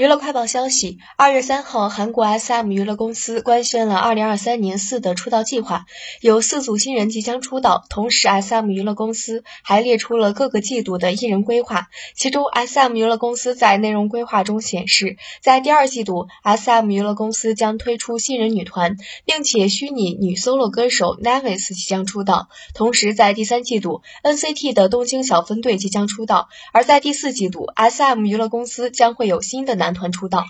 娱乐快报消息：二月三号，韩国 SM 娱乐公司官宣了二零二三年四的出道计划，有四组新人即将出道。同时，SM 娱乐公司还列出了各个季度的艺人规划。其中，SM 娱乐公司在内容规划中显示，在第二季度，SM 娱乐公司将推出新人女团，并且虚拟女 solo 歌手 Navis 即将出道。同时，在第三季度，NCT 的东京小分队即将出道。而在第四季度，SM 娱乐公司将会有新的。男男团出道。